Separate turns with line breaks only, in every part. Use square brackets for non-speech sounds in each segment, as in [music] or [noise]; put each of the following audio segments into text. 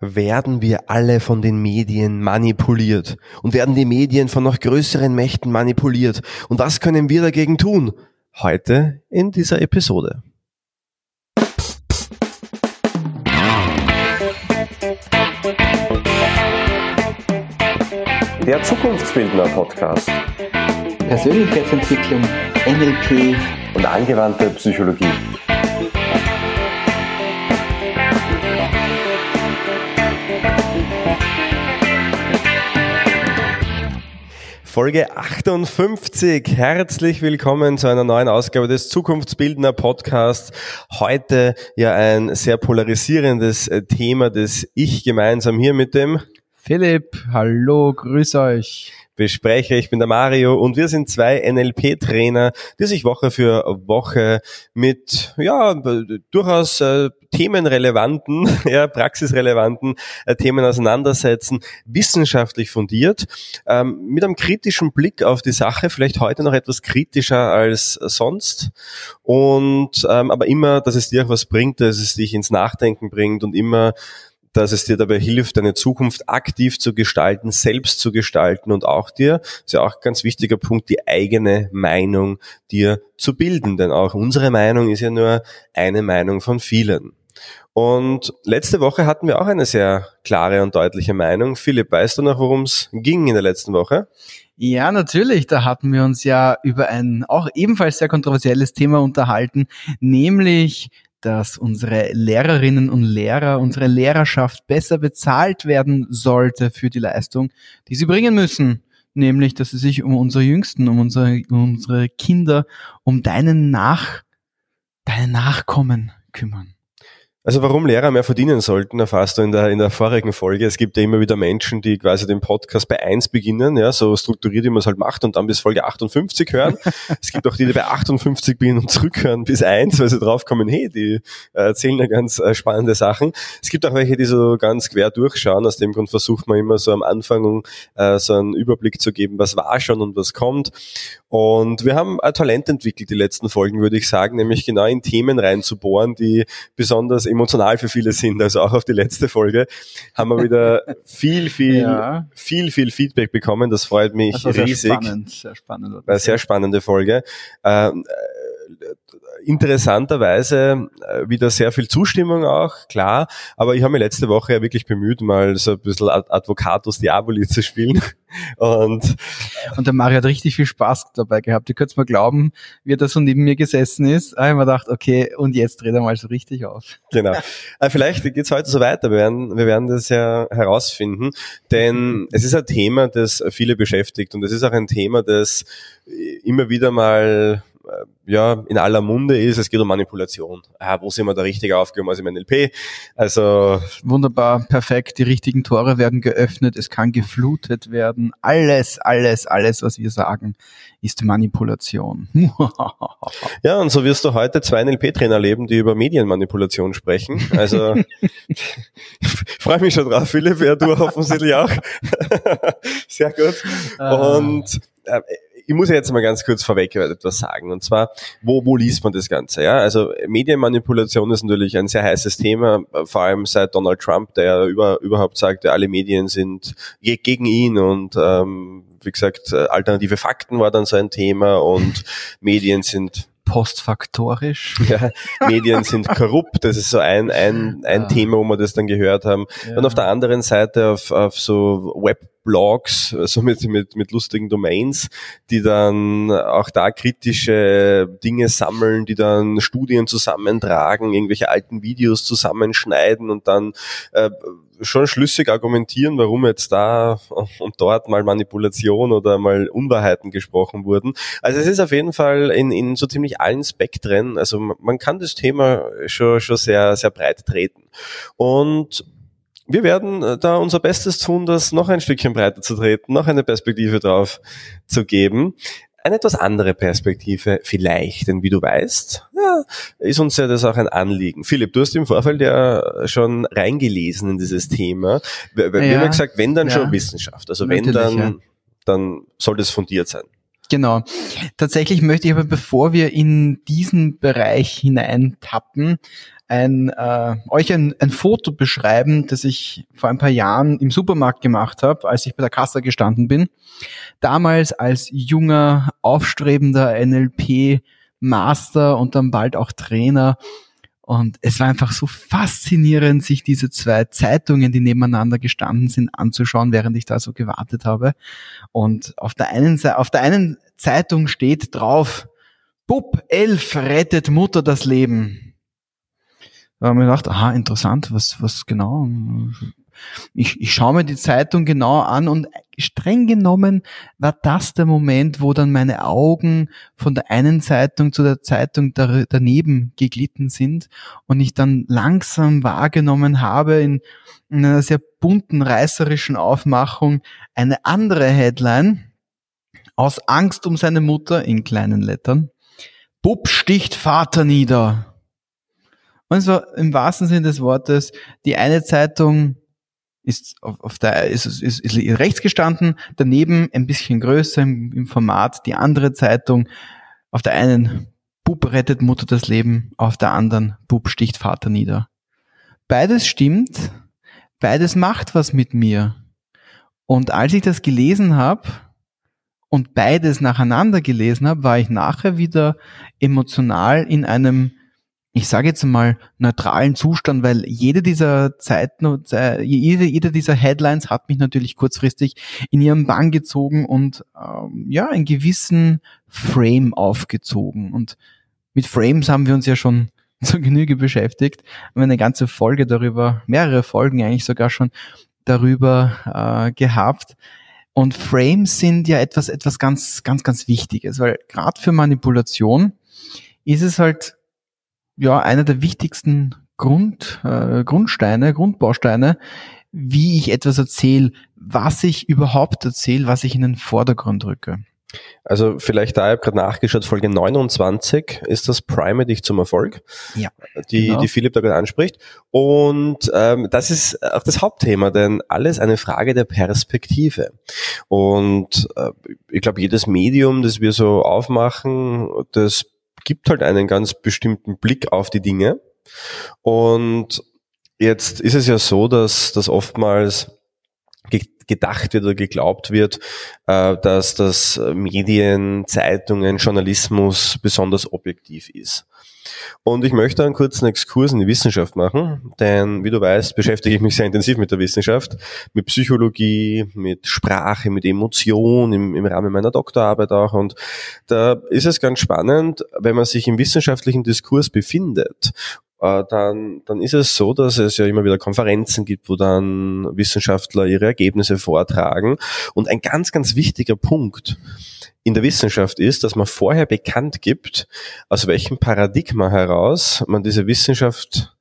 werden wir alle von den Medien manipuliert und werden die Medien von noch größeren Mächten manipuliert. Und was können wir dagegen tun? Heute in dieser Episode. Der Zukunftsbildner Podcast.
Persönlichkeitsentwicklung, NLP
und angewandte Psychologie. Folge 58. Herzlich willkommen zu einer neuen Ausgabe des Zukunftsbildner Podcasts. Heute ja ein sehr polarisierendes äh, Thema, das ich gemeinsam hier mit dem
Philipp, hallo, grüß euch
bespreche. Ich bin der Mario und wir sind zwei NLP-Trainer, die sich Woche für Woche mit ja durchaus äh, themenrelevanten, [laughs] ja, praxisrelevanten äh, Themen auseinandersetzen, wissenschaftlich fundiert, ähm, mit einem kritischen Blick auf die Sache, vielleicht heute noch etwas kritischer als sonst und ähm, aber immer, dass es dir auch was bringt, dass es dich ins Nachdenken bringt und immer dass es dir dabei hilft, deine Zukunft aktiv zu gestalten, selbst zu gestalten und auch dir, ist ja auch ein ganz wichtiger Punkt, die eigene Meinung dir zu bilden. Denn auch unsere Meinung ist ja nur eine Meinung von vielen. Und letzte Woche hatten wir auch eine sehr klare und deutliche Meinung. Philipp, weißt du noch, worum es ging in der letzten Woche?
Ja, natürlich. Da hatten wir uns ja über ein auch ebenfalls sehr kontroversielles Thema unterhalten, nämlich dass unsere Lehrerinnen und Lehrer, unsere Lehrerschaft besser bezahlt werden sollte für die Leistung, die sie bringen müssen. Nämlich, dass sie sich um unsere Jüngsten, um unsere, um unsere Kinder, um deinen Nach, deine Nachkommen kümmern.
Also warum Lehrer mehr verdienen sollten, erfasst du in der, in der vorigen Folge. Es gibt ja immer wieder Menschen, die quasi den Podcast bei eins beginnen, ja, so strukturiert, wie man es halt macht und dann bis Folge 58 hören. es gibt auch die, die bei 58 beginnen und zurückhören bis eins, weil sie draufkommen, hey, die äh, erzählen da ganz äh, spannende Sachen. Es gibt auch welche, die so ganz quer durchschauen. Aus dem Grund versucht man immer so am Anfang äh, so einen Überblick zu geben, was war schon und was kommt. Und wir haben ein Talent entwickelt, die letzten Folgen, würde ich sagen, nämlich genau in Themen reinzubohren, die besonders emotional für viele sind. Also auch auf die letzte Folge haben wir wieder [laughs] viel, viel, ja. viel, viel Feedback bekommen. Das freut mich riesig. Sehr spannend, sehr spannend. Sehr spannende Folge. Ähm, interessanterweise äh, wieder sehr viel Zustimmung auch, klar. Aber ich habe mich letzte Woche ja wirklich bemüht, mal so ein bisschen Advocatus Diaboli zu spielen. [laughs] Und,
und der Mario hat richtig viel Spaß dabei gehabt. Ihr könnt mal glauben, wie er da so neben mir gesessen ist. Da habe ich mir gedacht, okay, und jetzt dreht er mal so richtig auf.
Genau. [laughs] Äh, vielleicht geht's heute so weiter. Wir werden, wir werden das ja herausfinden. Denn es ist ein Thema, das viele beschäftigt. Und es ist auch ein Thema, das immer wieder mal äh, ja, in aller Munde ist, es geht um Manipulation. Ah, wo sind wir da richtig aufgehoben als im NLP? Also
wunderbar, perfekt. Die richtigen Tore werden geöffnet, es kann geflutet werden. Alles, alles, alles, was wir sagen, ist Manipulation. [laughs]
ja, und so wirst du heute zwei NLP-Trainer erleben, die über Medienmanipulation sprechen. Also [laughs] freue mich schon drauf, Philipp, ja, du [laughs] offensichtlich auch. Sehr gut. Ah. Und äh, ich muss jetzt mal ganz kurz vorweg etwas sagen. Und zwar, wo, wo liest man das Ganze? Ja, also Medienmanipulation ist natürlich ein sehr heißes Thema, vor allem seit Donald Trump, der über, überhaupt sagt, alle Medien sind gegen ihn und ähm, wie gesagt, alternative Fakten war dann so ein Thema und Medien sind
postfaktorisch. [laughs]
Ja, Medien sind korrupt, das ist so ein, ein, ein ja. Thema, wo wir das dann gehört haben. Ja. Und auf der anderen Seite auf, auf so Webblogs, so mit, mit, mit lustigen Domains, die dann auch da kritische Dinge sammeln, die dann Studien zusammentragen, irgendwelche alten Videos zusammenschneiden und dann äh, schon schlüssig argumentieren, warum jetzt da und dort mal Manipulation oder mal Unwahrheiten gesprochen wurden. Also es ist auf jeden Fall in, in so ziemlich allen Spektren, also man kann das Thema schon, schon sehr, sehr breit treten. Und wir werden äh, da unser Bestes tun, das noch ein Stückchen breiter zu treten, noch eine Perspektive drauf zu geben eine etwas andere Perspektive vielleicht, denn wie du weißt, ja, ist uns ja das auch ein Anliegen. Philipp, du hast im Vorfeld ja schon reingelesen in dieses Thema. Wir, wir ja, haben ja gesagt, wenn dann ja. schon Wissenschaft, also wenn dann, dann soll das fundiert sein.
Genau. Tatsächlich möchte ich aber, bevor wir in diesen Bereich hineintappen, ein, äh, euch ein, ein Foto beschreiben, das ich vor ein paar Jahren im Supermarkt gemacht habe, als ich bei der Kasse gestanden bin. Damals als junger, aufstrebender NLP-Master und dann bald auch Trainer. Und es war einfach so faszinierend, sich diese zwei Zeitungen, die nebeneinander gestanden sind, anzuschauen, während ich da so gewartet habe. Und auf der einen, Seite, auf der einen Zeitung steht drauf, Bub 11 rettet Mutter das Leben. Da haben wir gedacht, aha, interessant, was, was genau? Ich, ich schaue mir die Zeitung genau an und streng genommen war das der Moment, wo dann meine Augen von der einen Zeitung zu der Zeitung daneben geglitten sind und ich dann langsam wahrgenommen habe in, in einer sehr bunten, reißerischen Aufmachung eine andere Headline aus Angst um seine Mutter in kleinen Lettern. Bub sticht Vater nieder. Und so im wahrsten Sinne des Wortes, die eine Zeitung ist auf, auf der ist, ist, ist rechts gestanden, daneben ein bisschen größer im, im Format die andere Zeitung. Auf der einen Bub rettet Mutter das Leben, auf der anderen Bub sticht Vater nieder. Beides stimmt, beides macht was mit mir. Und als ich das gelesen habe und beides nacheinander gelesen habe, war ich nachher wieder emotional in einem ich sage jetzt mal, neutralen Zustand, weil jede dieser Zeiten, äh, jede, jede dieser Headlines hat mich natürlich kurzfristig in ihren Bann gezogen und ähm, ja, einen gewissen Frame aufgezogen. Und mit Frames haben wir uns ja schon [laughs] zur Genüge beschäftigt. Haben eine ganze Folge darüber, mehrere Folgen eigentlich sogar schon darüber äh, gehabt. Und Frames sind ja etwas, etwas ganz, ganz, ganz Wichtiges, weil gerade für Manipulation ist es halt ja einer der wichtigsten Grund, äh, Grundsteine, Grundbausteine, wie ich etwas erzähle, was ich überhaupt erzähle, was ich in den Vordergrund rücke.
Also vielleicht da, ich habe gerade nachgeschaut, Folge 29 ist das Prime dich zum Erfolg, ja, die, genau. die Philipp da gerade anspricht. Und ähm, das ist auch das Hauptthema, denn alles eine Frage der Perspektive. Und äh, ich glaube, jedes Medium, das wir so aufmachen, das gibt halt einen ganz bestimmten Blick auf die Dinge. Und jetzt ist es ja so, dass, dass oftmals gedacht wird oder geglaubt wird, äh, dass das Medien, Zeitungen, Journalismus besonders objektiv ist. Und ich möchte einen kurzen Exkurs in die Wissenschaft machen, denn wie du weißt, beschäftige ich mich sehr intensiv mit der Wissenschaft, mit Psychologie, mit Sprache, mit Emotion im, im Rahmen meiner Doktorarbeit auch. Und da ist es ganz spannend, wenn man sich im wissenschaftlichen Diskurs befindet äh, dann, dann ist es so, dass es ja immer wieder Konferenzen gibt, wo dann Wissenschaftler ihre Ergebnisse vortragen. Und ein ganz, ganz wichtiger Punkt in der Wissenschaft ist, dass man vorher bekannt gibt, aus welchem Paradigma heraus man diese Wissenschaft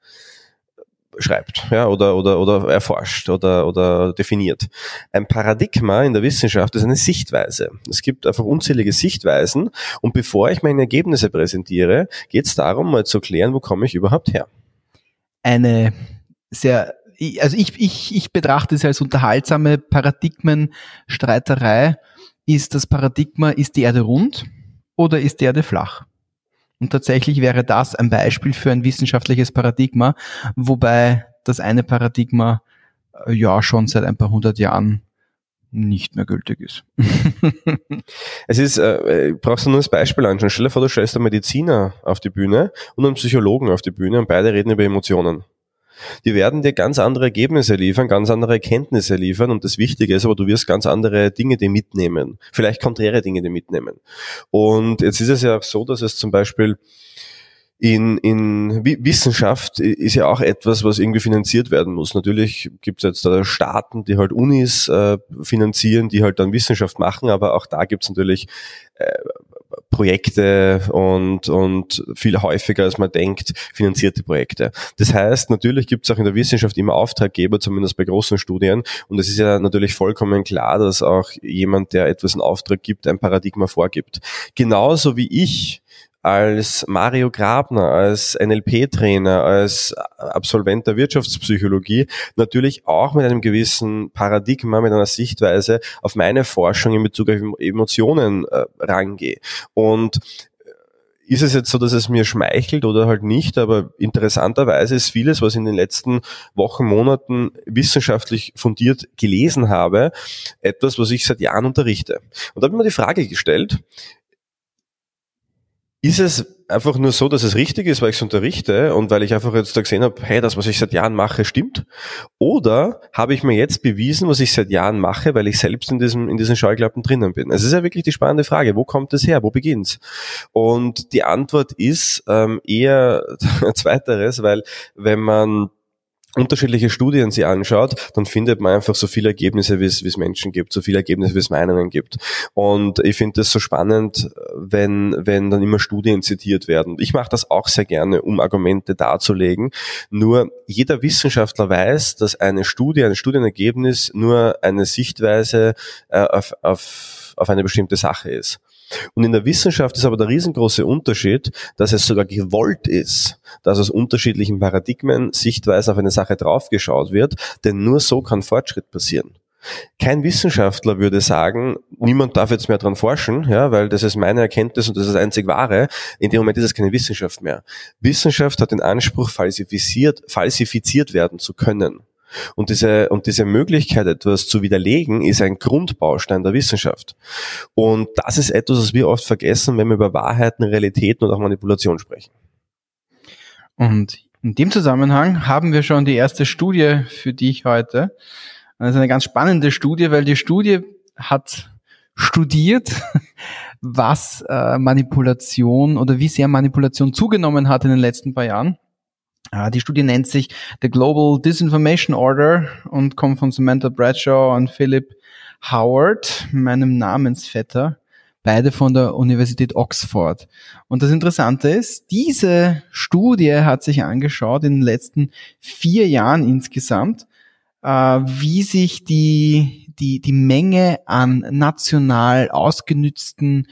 schreibt, ja, oder, oder, oder erforscht oder, oder definiert. Ein Paradigma in der Wissenschaft ist eine Sichtweise. Es gibt einfach unzählige Sichtweisen und bevor ich meine Ergebnisse präsentiere, geht es darum, mal zu klären, wo komme ich überhaupt her.
Eine sehr also ich, ich, ich betrachte es als unterhaltsame Paradigmenstreiterei, ist das Paradigma, ist die Erde rund oder ist die Erde flach? Und tatsächlich wäre das ein Beispiel für ein wissenschaftliches Paradigma, wobei das eine Paradigma äh, ja schon seit ein paar hundert Jahren nicht mehr gültig ist. [laughs]
es ist, äh, brauchst du nur das Beispiel anschauen. Stell dir vor, du stellst einen Mediziner auf die Bühne und einen Psychologen auf die Bühne und beide reden über Emotionen. Die werden dir ganz andere Ergebnisse liefern, ganz andere Erkenntnisse liefern und das Wichtige ist aber, du wirst ganz andere Dinge dir mitnehmen. Vielleicht konträre Dinge dir mitnehmen. Und jetzt ist es ja auch so, dass es zum Beispiel in, in Wissenschaft ist ja auch etwas, was irgendwie finanziert werden muss. Natürlich gibt es jetzt da Staaten, die halt Unis äh, finanzieren, die halt dann Wissenschaft machen, aber auch da gibt es natürlich äh, Projekte und, und viel häufiger, als man denkt, finanzierte Projekte. Das heißt, natürlich gibt es auch in der Wissenschaft immer Auftraggeber, zumindest bei großen Studien. Und es ist ja natürlich vollkommen klar, dass auch jemand, der etwas in Auftrag gibt, ein Paradigma vorgibt. Genauso wie ich als Mario Grabner, als NLP-Trainer, als Absolvent der Wirtschaftspsychologie natürlich auch mit einem gewissen Paradigma, mit einer Sichtweise auf meine Forschung in Bezug auf Emotionen äh, rangehe. Und ist es jetzt so, dass es mir schmeichelt oder halt nicht, aber interessanterweise ist vieles, was in den letzten Wochen, Monaten wissenschaftlich fundiert gelesen habe, etwas, was ich seit Jahren unterrichte. Und da habe ich mir die Frage gestellt, ist es einfach nur so, dass es richtig ist, weil ich es unterrichte und weil ich einfach jetzt da gesehen habe, hey, das, was ich seit Jahren mache, stimmt? Oder habe ich mir jetzt bewiesen, was ich seit Jahren mache, weil ich selbst in diesem in diesen Scheuklappen drinnen bin? Es ist ja wirklich die spannende Frage, wo kommt es her, wo beginnt's? Und die Antwort ist ähm, eher [laughs] zweiteres, weil wenn man unterschiedliche Studien sie anschaut, dann findet man einfach so viele Ergebnisse, wie es, Menschen gibt, so viele Ergebnisse, wie es Meinungen gibt. Und ich finde das so spannend, wenn, wenn dann immer Studien zitiert werden. Ich mache das auch sehr gerne, um Argumente darzulegen. Nur jeder Wissenschaftler weiß, dass eine Studie, ein Studienergebnis nur eine Sichtweise äh, auf, auf, auf eine bestimmte Sache ist. Und in der Wissenschaft ist aber der riesengroße Unterschied, dass es sogar gewollt ist, dass aus unterschiedlichen Paradigmen, Sichtweisen auf eine Sache draufgeschaut wird, denn nur so kann Fortschritt passieren. Kein Wissenschaftler würde sagen, niemand darf jetzt mehr dran forschen, ja, weil das ist meine Erkenntnis und das ist das einzig wahre. In dem Moment ist es keine Wissenschaft mehr. Wissenschaft hat den Anspruch, falsifiziert, falsifiziert werden zu können. Und diese, und diese Möglichkeit, etwas zu widerlegen, ist ein Grundbaustein der Wissenschaft. Und das ist etwas, was wir oft vergessen, wenn wir über Wahrheiten, Realitäten und auch Manipulation sprechen.
Und in dem Zusammenhang haben wir schon die erste Studie für dich heute. Das ist eine ganz spannende Studie, weil die Studie hat studiert, [laughs] was äh, Manipulation oder wie sehr Manipulation zugenommen hat in den letzten paar Jahren. Uh, die Studie nennt sich The Global Disinformation Order und kommt von Samantha Bradshaw und Philip Howard, meinem Namensvetter, beide von der Universität Oxford. Und das Interessante ist, diese Studie hat sich angeschaut in den letzten vier Jahren insgesamt, uh, wie sich die, die, die Menge an national ausgenützten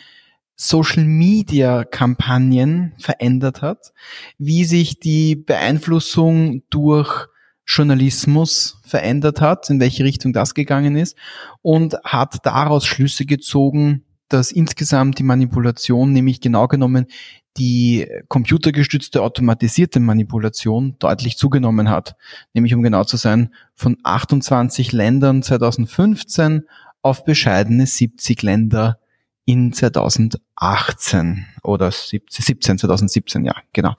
Social Media Kampagnen verändert hat, wie sich die Beeinflussung durch Journalismus verändert hat, in welche Richtung das gegangen ist und hat daraus Schlüsse gezogen, dass insgesamt die Manipulation, nämlich genau genommen die computergestützte automatisierte Manipulation deutlich zugenommen hat. Nämlich um genau zu sein, von 28 Ländern 2015 auf bescheidene 70 Länder in 2018 oder 17, 2017, ja, genau.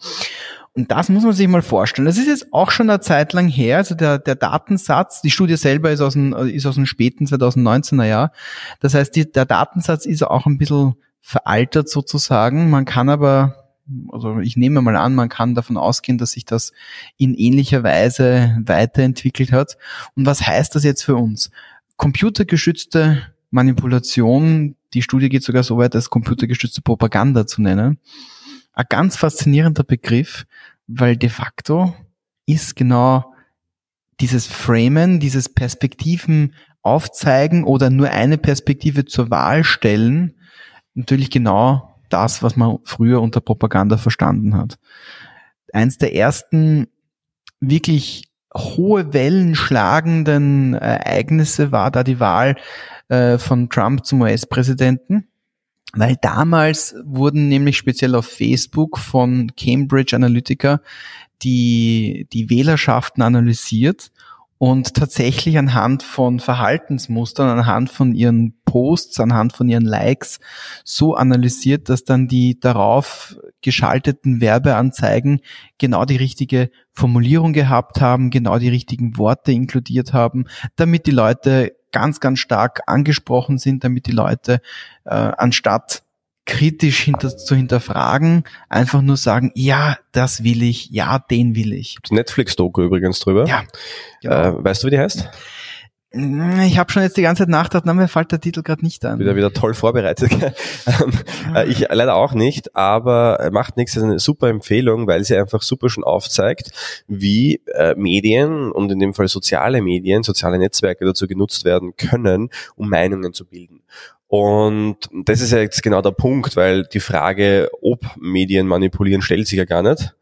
Und das muss man sich mal vorstellen. Das ist jetzt auch schon eine Zeit lang her. Also der, der Datensatz, die Studie selber ist aus dem, ist aus dem späten 2019er Jahr. Das heißt, die, der Datensatz ist auch ein bisschen veraltert sozusagen. Man kann aber, also ich nehme mal an, man kann davon ausgehen, dass sich das in ähnlicher Weise weiterentwickelt hat. Und was heißt das jetzt für uns? Computergeschützte Manipulation die Studie geht sogar so weit, als computergestützte Propaganda zu nennen. Ein ganz faszinierender Begriff, weil de facto ist genau dieses Framen, dieses Perspektiven aufzeigen oder nur eine Perspektive zur Wahl stellen, natürlich genau das, was man früher unter Propaganda verstanden hat. Eins der ersten wirklich hohe Wellen schlagenden Ereignisse war da die Wahl äh, von Trump zum US-Präsidenten. Weil damals wurden nämlich speziell auf Facebook von Cambridge Analytica die, die Wählerschaften analysiert und tatsächlich anhand von Verhaltensmustern, anhand von ihren Posts, anhand von ihren Likes so analysiert, dass dann die darauf geschalteten Werbeanzeigen genau die richtige Formulierung gehabt haben, genau die richtigen Worte inkludiert haben, damit die Leute ganz, ganz stark angesprochen sind, damit die Leute äh, anstatt kritisch hinter, zu hinterfragen, einfach nur sagen, ja, das will ich, ja, den will ich.
Netflix-Doku übrigens drüber. Ja. Genau. Äh, weißt du, wie die heißt?
Ich habe schon jetzt die ganze Zeit nachgedacht, na, mir fällt der Titel gerade nicht an.
Wieder wieder toll vorbereitet. [laughs] Ähm, äh, ich leider auch nicht, aber macht nichts, das ist eine super Empfehlung, weil sie einfach super schon aufzeigt, wie äh, Medien und in dem Fall soziale Medien, soziale Netzwerke dazu genutzt werden können, um Meinungen zu bilden. Und das ist ja jetzt genau der Punkt, weil die Frage, ob Medien manipulieren, stellt sich ja gar nicht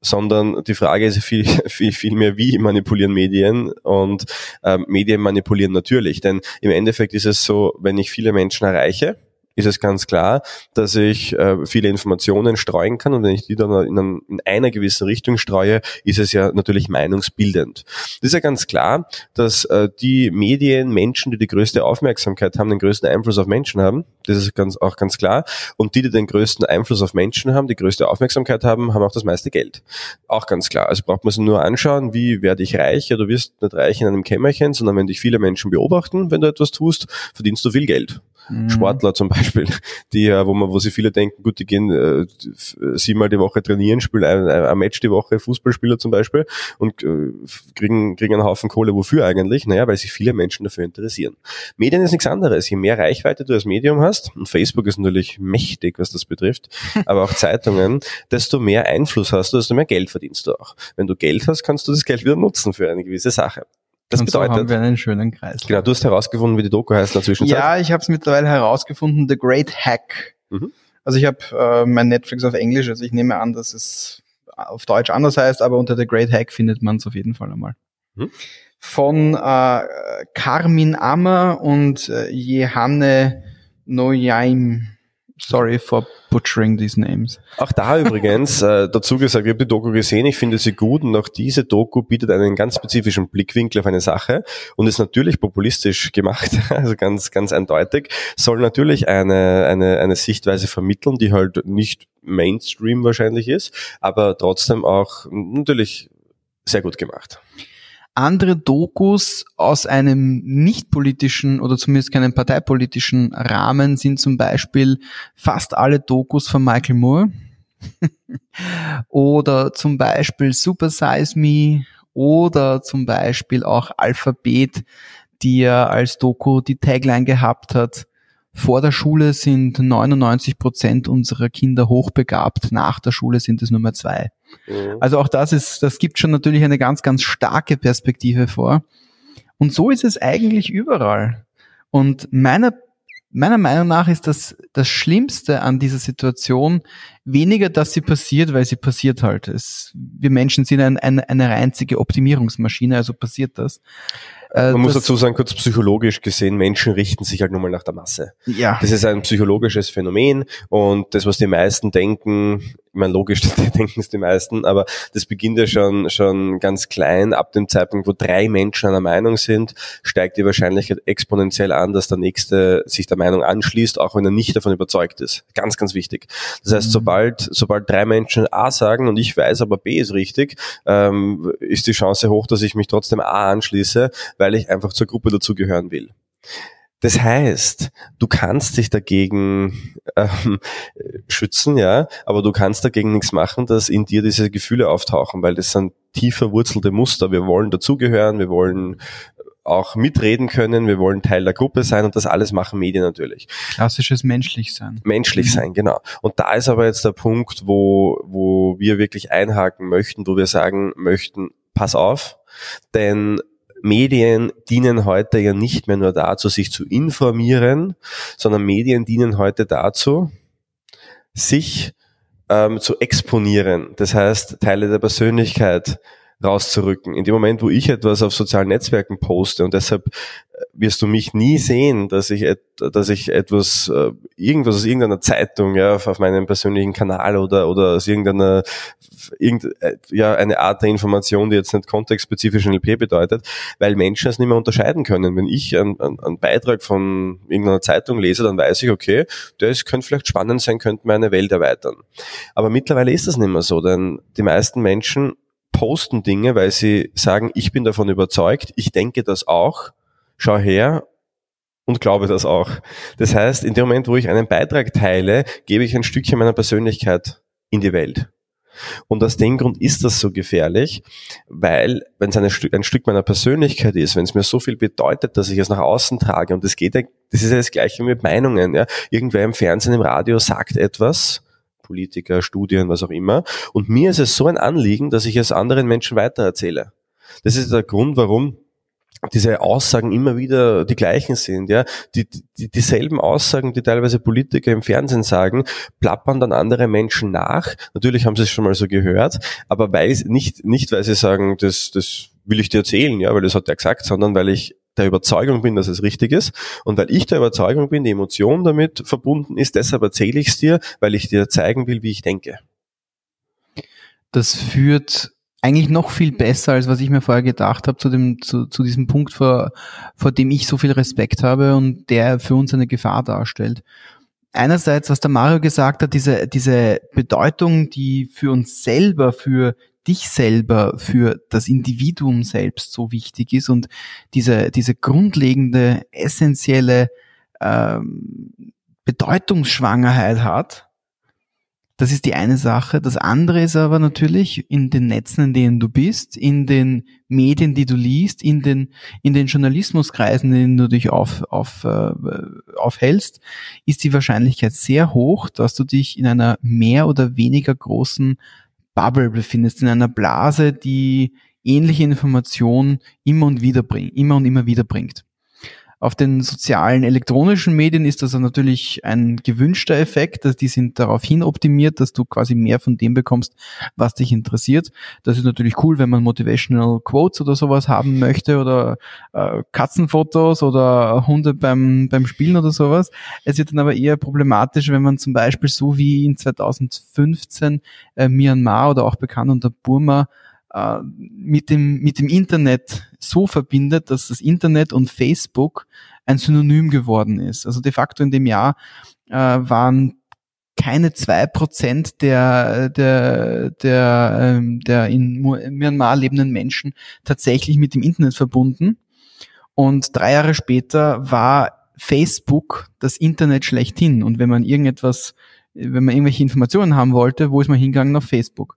sondern die Frage ist viel, [laughs] viel, viel mehr, wie manipulieren Medien und ähm, Medien manipulieren natürlich. Denn im Endeffekt ist es so, wenn ich viele Menschen erreiche, ist es ganz klar, dass ich äh, viele Informationen streuen kann und wenn ich die dann in, einem, in, einer gewissen Richtung streue, ist es ja natürlich meinungsbildend. Das ist ja ganz klar, dass äh, die Medien, Menschen, die die größte Aufmerksamkeit haben, den größten Einfluss auf Menschen haben. Das ist ganz, auch ganz klar. Und die, die den größten Einfluss auf Menschen haben, die größte Aufmerksamkeit haben, haben auch das meiste Geld. Auch ganz klar. Also braucht man sich nur anschauen, wie werde ich reich? Ja, du wirst nicht reich in einem Kämmerchen, sondern wenn dich viele Menschen beobachten, wenn du etwas tust, verdienst du viel Geld mhm. Sportler zum Beispiel, die ja, wo man, wo sie viele denken, gut, die gehen äh, siebenmal die Woche trainieren, spielen ein, ein Match die Woche, Fußballspieler zum Beispiel, und äh, kriegen, kriegen einen Haufen Kohle. Wofür eigentlich? Naja, weil sich viele Menschen dafür interessieren. Medien ist nichts anderes. Je mehr Reichweite du als Medium hast, und Facebook ist natürlich mächtig, was das betrifft, [laughs] aber auch Zeitungen, desto mehr Einfluss hast du, desto mehr Geld verdienst du auch. Wenn du Geld hast, kannst du das Geld wieder nutzen für eine gewisse Sache.
Das und bedeutet, so haben wir einen schönen Kreis.
Genau, du hast herausgefunden, wie die Doku heißt in der Zwischenzeit.
Ja, ich habe es mittlerweile herausgefunden, The Great Hack. Mhm. Also ich habe äh, mein Netflix auf Englisch, also ich nehme an, dass es auf Deutsch anders heißt, aber unter The Great Hack findet man es auf jeden Fall einmal. Mhm. Von äh, Carmin Ammer und äh, Jehanne Noyaim. Sorry for butchering these names.
Auch da übrigens, [laughs] äh, dazu gesagt, ich habe die Doku gesehen, ich finde sie gut und auch diese Doku bietet einen ganz spezifischen Blickwinkel auf eine Sache und ist natürlich populistisch gemacht, [laughs] also ganz, ganz eindeutig, soll natürlich eine, eine, eine Sichtweise vermitteln, die halt nicht Mainstream wahrscheinlich ist, aber trotzdem auch natürlich sehr gut gemacht.
Andere Dokus aus einem nicht politischen oder zumindest keinen parteipolitischen Rahmen sind zum Beispiel fast alle Dokus von Michael Moore [laughs] oder zum Beispiel Super Size Me oder zum Beispiel auch Alphabet, die er als Doku die Tagline gehabt hat. Vor der Schule sind 99 Prozent unserer Kinder hochbegabt, nach der Schule sind es nur mehr zwei. Mhm. Also auch das ist, das gibt schon natürlich eine ganz, ganz starke Perspektive vor. Und so ist es eigentlich überall. Und meiner, meiner Meinung nach ist das das Schlimmste an dieser Situation weniger, dass sie passiert, weil sie passiert halt. Es, wir Menschen sind ein, ein, eine einzige Optimierungsmaschine, also passiert das.
Äh, Man muss dazu sagen, kurz psychologisch gesehen, Menschen richten sich halt nur mal nach der Masse. Ja. Das ist ein psychologisches Phänomen und das, was die meisten denken, ich meine, logisch, [laughs] denken es die meisten, aber das beginnt ja schon, schon ganz klein. Ab dem Zeitpunkt, wo drei Menschen einer Meinung sind, steigt die Wahrscheinlichkeit exponentiell an, dass der Nächste sich der Meinung anschließt, auch wenn er nicht davon überzeugt ist. Ganz, ganz wichtig. Das heißt, mhm. sobald, sobald drei Menschen A sagen und ich weiß aber B ist richtig, ähm, ist die Chance hoch, dass ich mich trotzdem A anschließe, weil ich einfach zur Gruppe dazugehören will. Das heißt, du kannst dich dagegen ähm, schützen, ja, aber du kannst dagegen nichts machen, dass in dir diese Gefühle auftauchen, weil das sind tief verwurzelte Muster. Wir wollen dazugehören, wir wollen auch mitreden können, wir wollen Teil der Gruppe sein und das alles machen Medien natürlich.
Klassisches menschlich sein.
Menschlich mhm. sein, genau. Und da ist aber jetzt der Punkt, wo, wo wir wirklich einhaken möchten, wo wir sagen möchten, pass auf, denn Medien dienen heute ja nicht mehr nur dazu, sich zu informieren, sondern Medien dienen heute dazu, sich ähm, zu exponieren. Das heißt, Teile der Persönlichkeit rauszurücken. In dem Moment, wo ich etwas auf sozialen Netzwerken poste und deshalb äh, wirst du mich nie sehen, dass ich, et, dass ich etwas, äh, irgendwas aus irgendeiner Zeitung, ja, auf, meinem persönlichen Kanal oder, oder aus irgendeiner, irgend, äh, ja, eine Art der Information, die jetzt nicht kontextspezifisch NLP bedeutet, weil Menschen es nicht mehr unterscheiden können. Wenn ich einen, einen Beitrag von irgendeiner Zeitung lese, dann weiß ich, okay, das könnte vielleicht spannend sein, könnte meine Welt erweitern. Aber mittlerweile ist das nicht mehr so, denn die meisten Menschen posten Dinge, weil sie sagen, ich bin davon überzeugt, ich denke das auch, schau her und glaube das auch. Das heißt, in dem Moment, wo ich einen Beitrag teile, gebe ich ein Stückchen meiner Persönlichkeit in die Welt. Und aus dem Grund ist das so gefährlich, weil wenn es ein, Stück, ein Stück meiner Persönlichkeit ist, wenn es mir so viel bedeutet, dass ich es nach außen trage, und das geht das ist ja das Gleiche mit Meinungen, ja. Irgendwer im Fernsehen, im Radio sagt etwas, Politiker, Studien, was auch immer. Und mir ist es so ein Anliegen, dass ich es anderen Menschen weitererzähle. Das ist der Grund, warum diese Aussagen immer wieder die gleichen sind, ja. Die, die, dieselben Aussagen, die teilweise Politiker im Fernsehen sagen, plappern dann andere Menschen nach. Natürlich haben sie es schon mal so gehört, aber weil nicht, nicht weil sie sagen, das, das will ich dir erzählen, ja, weil das hat er gesagt, sondern weil ich der Überzeugung bin, dass es richtig ist und weil ich der Überzeugung bin, die Emotion damit verbunden ist, deshalb erzähle ich es dir, weil ich dir zeigen will, wie ich denke.
Das führt eigentlich noch viel besser, als was ich mir vorher gedacht habe, zu dem, zu, zu diesem Punkt, vor, vor dem ich so viel Respekt habe und der für uns eine Gefahr darstellt. Einerseits, was der Mario gesagt hat, diese, diese Bedeutung, die für uns selber, für dich selber, für das Individuum selbst so wichtig ist und diese, diese grundlegende, essentielle ähm, Bedeutungsschwangerheit hat, das ist die eine Sache. Das andere ist aber natürlich in den Netzen, in denen du bist, in den Medien, die du liest, in den, in den Journalismuskreisen, in denen du dich auf, auf, äh, aufhältst, ist die Wahrscheinlichkeit sehr hoch, dass du dich in einer mehr oder weniger großen Bubble befindest, in einer Blase, die ähnliche Informationen immer und wieder bringt, immer und immer wieder bringt. Auf den sozialen elektronischen Medien ist das natürlich ein gewünschter Effekt, dass die sind darauf hin optimiert, dass du quasi mehr von dem bekommst, was dich interessiert. Das ist natürlich cool, wenn man Motivational Quotes oder sowas haben möchte oder äh, Katzenfotos oder Hunde beim, beim Spielen oder sowas. Es wird dann aber eher problematisch, wenn man zum Beispiel so wie in 2015 äh, Myanmar oder auch bekannt unter Burma äh, mit, dem, mit dem Internet so verbindet, dass das Internet und Facebook ein Synonym geworden ist. Also de facto in dem Jahr äh, waren keine zwei Prozent der, der, der, ähm, der in Myanmar lebenden Menschen tatsächlich mit dem Internet verbunden. Und drei Jahre später war Facebook das Internet schlechthin. Und wenn man irgendetwas, wenn man irgendwelche Informationen haben wollte, wo ist man hingegangen? Auf Facebook.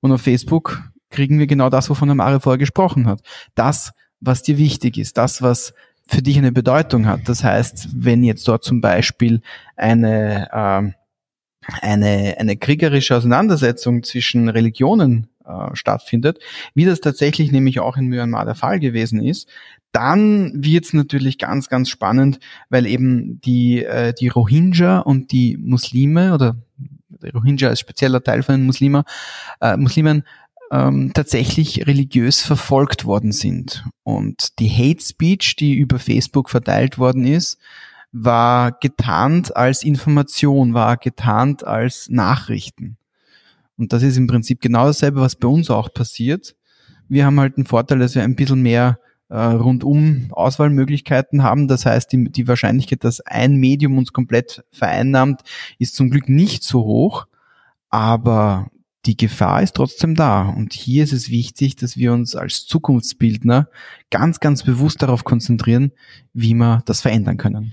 Und auf Facebook kriegen wir genau das, wovon der Mario vorher gesprochen hat. Das, was dir wichtig ist, das, was für dich eine Bedeutung hat. Das heißt, wenn jetzt dort zum Beispiel eine, äh, eine, eine kriegerische Auseinandersetzung zwischen Religionen äh, stattfindet, wie das tatsächlich nämlich auch in Myanmar der Fall gewesen ist, dann wird's natürlich ganz, ganz spannend, weil eben die, äh, die Rohingya und die Muslime oder Rohingya als spezieller Teil von den Muslima, äh, Muslimen ähm, tatsächlich religiös verfolgt worden sind. Und die Hate Speech, die über Facebook verteilt worden ist, war getarnt als Information, war getarnt als Nachrichten. Und das ist im Prinzip genau dasselbe, was bei uns auch passiert. Wir haben halt einen Vorteil, dass wir ein bisschen mehr äh, rundum Auswahlmöglichkeiten haben. Das heißt, die, die Wahrscheinlichkeit, dass ein Medium uns komplett vereinnahmt, ist zum Glück nicht so hoch. Aber die Gefahr ist trotzdem da. Und hier ist es wichtig, dass wir uns als Zukunftsbildner ganz, ganz bewusst darauf konzentrieren, wie wir das verändern können.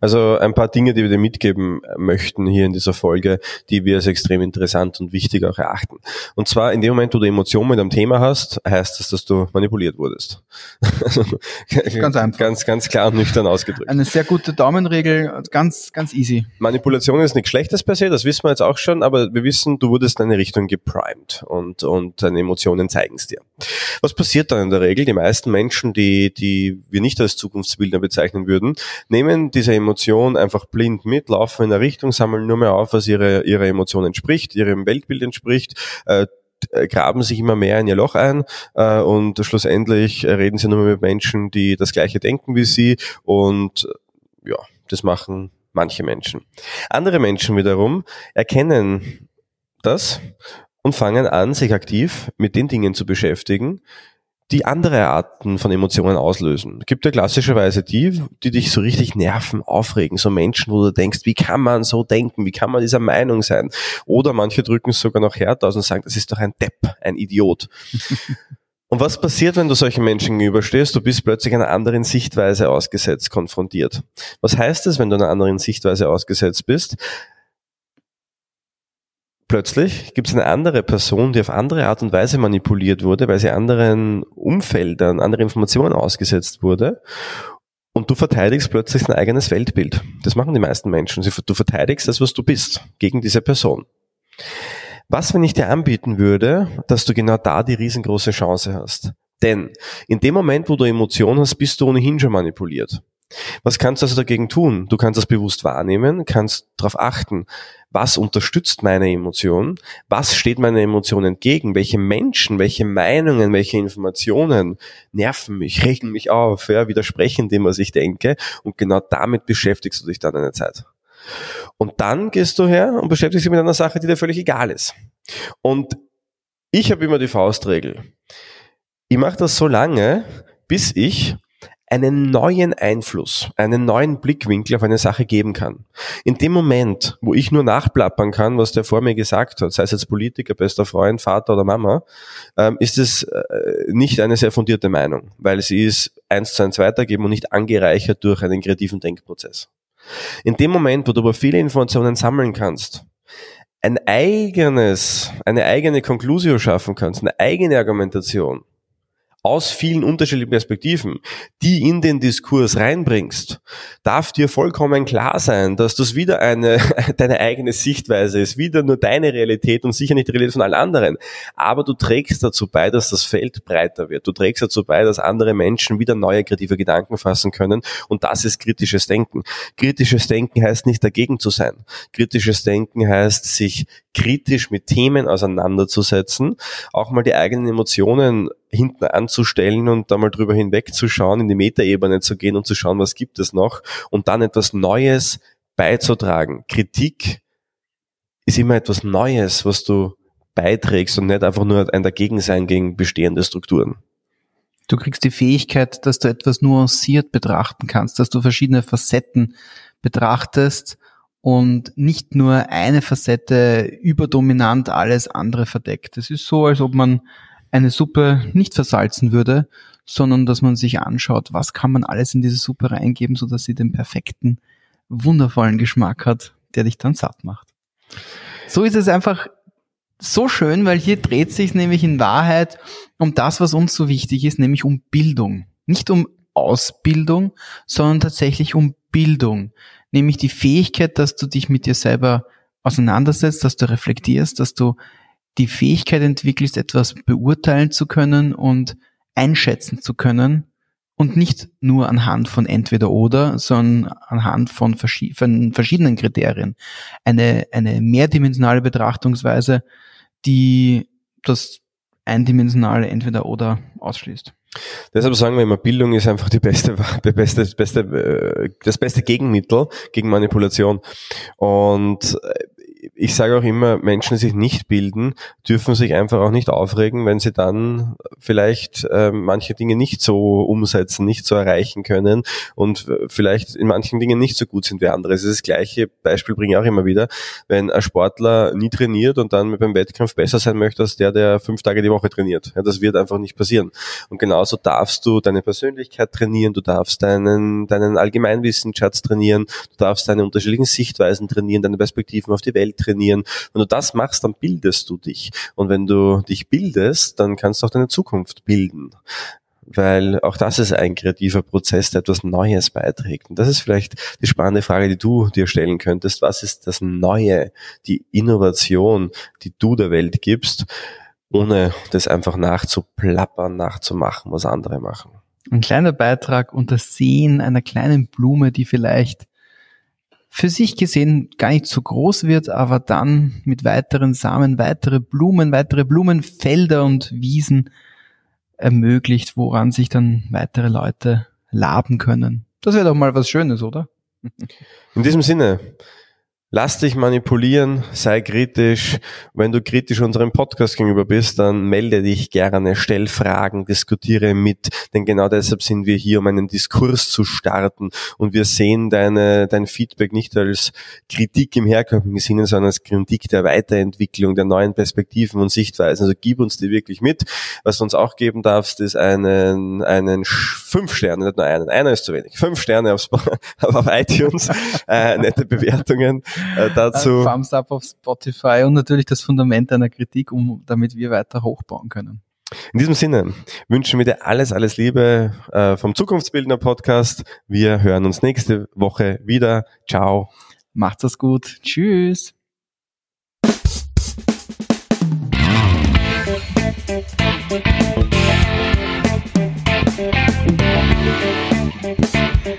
Also ein paar Dinge, die wir dir mitgeben möchten hier in dieser Folge, die wir als extrem interessant und wichtig auch erachten. Und zwar in dem Moment, wo du Emotionen mit einem Thema hast, heißt das, dass du manipuliert wurdest. [laughs] ganz einfach. Ganz, ganz klar und nüchtern ausgedrückt.
Eine sehr gute Daumenregel, ganz, ganz easy.
Manipulation ist nichts Schlechtes per se, das wissen wir jetzt auch schon, aber wir wissen, du wurdest in eine Richtung geprimed und, und deine Emotionen zeigen es dir. Was passiert dann in der Regel? Die meisten Menschen, die, die wir nicht als Zukunftsbildner bezeichnen würden, nehmen diese Emotion einfach blind mit, laufen in der Richtung, sammeln nur mehr auf, was ihre, ihre Emotion entspricht, ihrem Weltbild entspricht, äh, graben sich immer mehr in ihr Loch ein äh, und schlussendlich reden sie nur mit Menschen, die das gleiche denken wie sie und ja, das machen manche Menschen. Andere Menschen wiederum erkennen das und fangen an, sich aktiv mit den Dingen zu beschäftigen, die andere Arten von Emotionen auslösen. Es gibt ja klassischerweise die, die dich so richtig nerven, aufregen, so Menschen, wo du denkst, wie kann man so denken, wie kann man dieser Meinung sein? Oder manche drücken es sogar noch härter aus und sagen, das ist doch ein Depp, ein Idiot. [laughs] und was passiert, wenn du solchen Menschen gegenüberstehst? Du bist plötzlich einer anderen Sichtweise ausgesetzt, konfrontiert. Was heißt es, wenn du einer anderen Sichtweise ausgesetzt bist? Plötzlich gibt es eine andere Person, die auf andere Art und Weise manipuliert wurde, weil sie anderen Umfeldern, andere Informationen ausgesetzt wurde. Und du verteidigst plötzlich dein eigenes Weltbild. Das machen die meisten Menschen. Du verteidigst das, was du bist, gegen diese Person. Was, wenn ich dir anbieten würde, dass du genau da die riesengroße Chance hast? Denn in dem Moment, wo du Emotionen hast, bist du ohnehin schon manipuliert. Was kannst du also dagegen tun? Du kannst das bewusst wahrnehmen, kannst darauf achten, was unterstützt meine Emotion, was steht meiner Emotion entgegen, welche Menschen, welche Meinungen, welche Informationen nerven mich, [laughs] regen mich auf, ja, widersprechen dem, was ich denke und genau damit beschäftigst du dich dann eine Zeit. Und dann gehst du her und beschäftigst dich mit einer Sache, die dir völlig egal ist. Und ich habe immer die Faustregel. Ich mache das so lange, bis ich einen neuen Einfluss, einen neuen Blickwinkel auf eine Sache geben kann. In dem Moment, wo ich nur nachplappern kann, was der vor mir gesagt hat, sei es jetzt Politiker, bester Freund, Vater oder Mama, ähm, ist es äh, nicht eine sehr fundierte Meinung, weil sie ist eins zu eins weitergeben und nicht angereichert durch einen kreativen Denkprozess. In dem Moment, wo du aber viele Informationen sammeln kannst, ein eigenes, eine eigene Conclusio schaffen kannst, eine eigene Argumentation, aus vielen unterschiedlichen Perspektiven, die in den Diskurs reinbringst, darf dir vollkommen klar sein, dass das wieder eine, [laughs] deine eigene Sichtweise ist, wieder nur deine Realität und sicher nicht die Realität von allen anderen. Aber du trägst dazu bei, dass das Feld breiter wird. Du trägst dazu bei, dass andere Menschen wieder neue kreative Gedanken fassen können. Und das ist kritisches Denken. Kritisches Denken heißt nicht dagegen zu sein. Kritisches Denken heißt, sich kritisch mit Themen auseinanderzusetzen, auch mal die eigenen Emotionen hinten anzustellen und da mal drüber hinwegzuschauen, in die Metaebene zu gehen und zu schauen, was gibt es noch und dann etwas Neues beizutragen. Kritik ist immer etwas Neues, was du beiträgst und nicht einfach nur ein Dagegensein gegen bestehende Strukturen.
Du kriegst die Fähigkeit, dass du etwas nuanciert betrachten kannst, dass du verschiedene Facetten betrachtest und nicht nur eine Facette überdominant alles andere verdeckt. Es ist so, als ob man eine Suppe nicht versalzen würde, sondern dass man sich anschaut, was kann man alles in diese Suppe reingeben, so dass sie den perfekten, wundervollen Geschmack hat, der dich dann satt macht. So ist es einfach so schön, weil hier dreht sich nämlich in Wahrheit um das, was uns so wichtig ist, nämlich um Bildung. Nicht um Ausbildung, sondern tatsächlich um Bildung. Nämlich die Fähigkeit, dass du dich mit dir selber auseinandersetzt, dass du reflektierst, dass du die Fähigkeit entwickelst, etwas beurteilen zu können und einschätzen zu können und nicht nur anhand von entweder oder, sondern anhand von, von verschiedenen Kriterien. Eine, eine mehrdimensionale Betrachtungsweise, die das eindimensionale entweder oder ausschließt.
Deshalb sagen wir immer, Bildung ist einfach die beste, die beste, das beste, äh, das beste Gegenmittel gegen Manipulation. Und äh, ich sage auch immer, Menschen, die sich nicht bilden, dürfen sich einfach auch nicht aufregen, wenn sie dann vielleicht äh, manche Dinge nicht so umsetzen, nicht so erreichen können und vielleicht in manchen Dingen nicht so gut sind wie andere. Das ist das gleiche Beispiel bringe ich auch immer wieder. Wenn ein Sportler nie trainiert und dann beim Wettkampf besser sein möchte als der, der fünf Tage die Woche trainiert. Ja, das wird einfach nicht passieren. Und genauso darfst du deine Persönlichkeit trainieren, du darfst deinen, deinen Allgemeinwissensschatz trainieren, du darfst deine unterschiedlichen Sichtweisen trainieren, deine Perspektiven auf die Welt trainieren. Wenn du das machst, dann bildest du dich. Und wenn du dich bildest, dann kannst du auch deine Zukunft bilden weil auch das ist ein kreativer Prozess, der etwas Neues beiträgt. Und das ist vielleicht die spannende Frage, die du dir stellen könntest. Was ist das Neue, die Innovation, die du der Welt gibst, ohne das einfach nachzuplappern, nachzumachen, was andere machen?
Ein kleiner Beitrag unter Sehen einer kleinen Blume, die vielleicht für sich gesehen gar nicht so groß wird, aber dann mit weiteren Samen weitere Blumen, weitere Blumenfelder und Wiesen ermöglicht, woran sich dann weitere Leute laben können. Das wäre doch mal was Schönes, oder?
In diesem Sinne, Lass dich manipulieren, sei kritisch. Wenn du kritisch unserem Podcast gegenüber bist, dann melde dich gerne, stell Fragen, diskutiere mit, denn genau deshalb sind wir hier, um einen Diskurs zu starten. Und wir sehen deine, dein Feedback nicht als Kritik im herkömmlichen Sinne, sondern als Kritik der Weiterentwicklung, der neuen Perspektiven und Sichtweisen. Also gib uns die wirklich mit. Was du uns auch geben darfst, ist einen, einen fünf Sterne, nicht nur einen, einer ist zu wenig, fünf Sterne auf, [laughs] auf iTunes, äh, nette Bewertungen äh, dazu.
Thumbs up auf Spotify und natürlich das Fundament einer Kritik, um damit wir weiter hochbauen können.
In diesem Sinne wünschen wir dir alles, alles Liebe äh, vom Zukunftsbildner Podcast. Wir hören uns nächste Woche wieder. Ciao.
Macht's es gut. Tschüss. Thank you.